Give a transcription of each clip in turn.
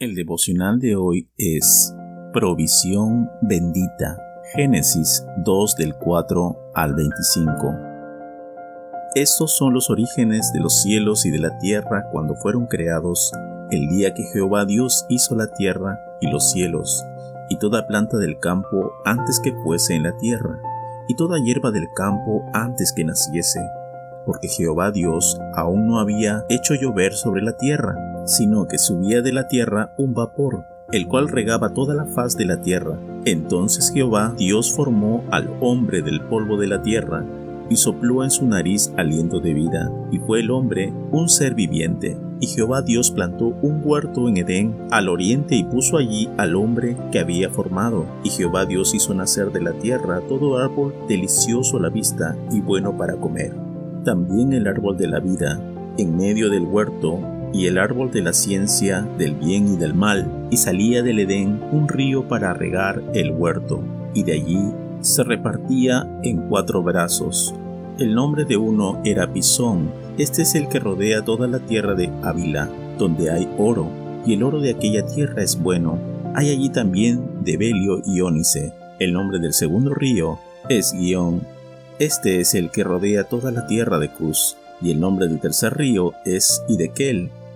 El devocional de hoy es Provisión bendita. Génesis 2 del 4 al 25. Estos son los orígenes de los cielos y de la tierra cuando fueron creados el día que Jehová Dios hizo la tierra y los cielos, y toda planta del campo antes que fuese en la tierra, y toda hierba del campo antes que naciese, porque Jehová Dios aún no había hecho llover sobre la tierra sino que subía de la tierra un vapor, el cual regaba toda la faz de la tierra. Entonces Jehová Dios formó al hombre del polvo de la tierra, y sopló en su nariz aliento de vida, y fue el hombre un ser viviente. Y Jehová Dios plantó un huerto en Edén al oriente y puso allí al hombre que había formado. Y Jehová Dios hizo nacer de la tierra todo árbol delicioso a la vista y bueno para comer. También el árbol de la vida, en medio del huerto, y el árbol de la ciencia del bien y del mal, y salía del Edén un río para regar el huerto, y de allí se repartía en cuatro brazos. El nombre de uno era Pisón, este es el que rodea toda la tierra de Ávila, donde hay oro, y el oro de aquella tierra es bueno. Hay allí también de Belio y Ónice. El nombre del segundo río es Guión. Este es el que rodea toda la tierra de Cus, y el nombre del tercer río es Idequel.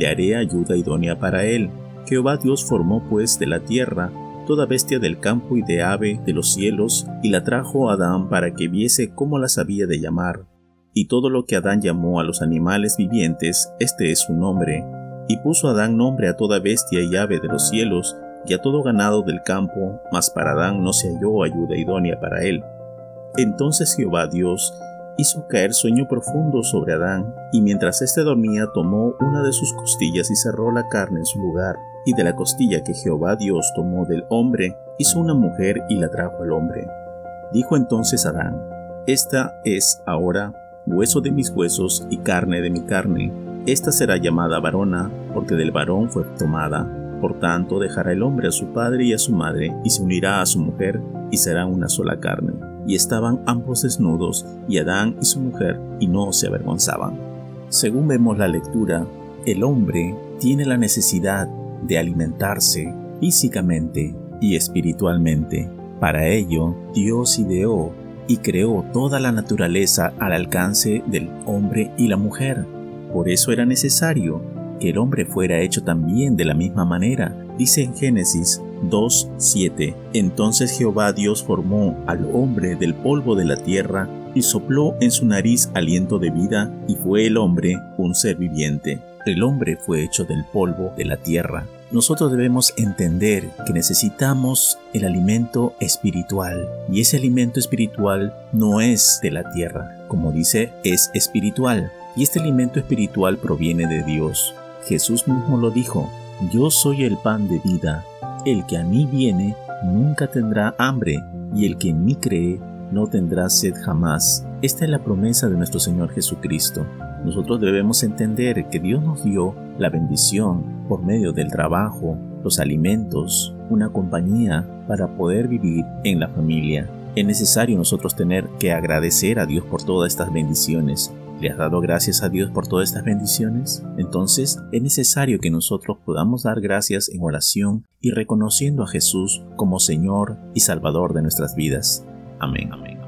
le haré ayuda idónea para él. Jehová Dios formó pues de la tierra toda bestia del campo y de ave de los cielos, y la trajo a Adán para que viese cómo las había de llamar. Y todo lo que Adán llamó a los animales vivientes, este es su nombre. Y puso Adán nombre a toda bestia y ave de los cielos, y a todo ganado del campo, mas para Adán no se halló ayuda idónea para él. Entonces Jehová Dios hizo caer sueño profundo sobre Adán, y mientras éste dormía tomó una de sus costillas y cerró la carne en su lugar, y de la costilla que Jehová Dios tomó del hombre, hizo una mujer y la trajo al hombre. Dijo entonces Adán, Esta es ahora hueso de mis huesos y carne de mi carne. Esta será llamada varona, porque del varón fue tomada. Por tanto, dejará el hombre a su padre y a su madre, y se unirá a su mujer, y serán una sola carne y estaban ambos desnudos, y Adán y su mujer, y no se avergonzaban. Según vemos la lectura, el hombre tiene la necesidad de alimentarse físicamente y espiritualmente. Para ello, Dios ideó y creó toda la naturaleza al alcance del hombre y la mujer. Por eso era necesario que el hombre fuera hecho también de la misma manera. Dice en Génesis 2.7. Entonces Jehová Dios formó al hombre del polvo de la tierra y sopló en su nariz aliento de vida y fue el hombre un ser viviente. El hombre fue hecho del polvo de la tierra. Nosotros debemos entender que necesitamos el alimento espiritual y ese alimento espiritual no es de la tierra, como dice, es espiritual y este alimento espiritual proviene de Dios. Jesús mismo lo dijo, yo soy el pan de vida, el que a mí viene nunca tendrá hambre, y el que en mí cree no tendrá sed jamás. Esta es la promesa de nuestro Señor Jesucristo. Nosotros debemos entender que Dios nos dio la bendición por medio del trabajo, los alimentos, una compañía para poder vivir en la familia. Es necesario nosotros tener que agradecer a Dios por todas estas bendiciones, ¿Le has dado gracias a Dios por todas estas bendiciones? Entonces es necesario que nosotros podamos dar gracias en oración y reconociendo a Jesús como Señor y Salvador de nuestras vidas. Amén. Amén.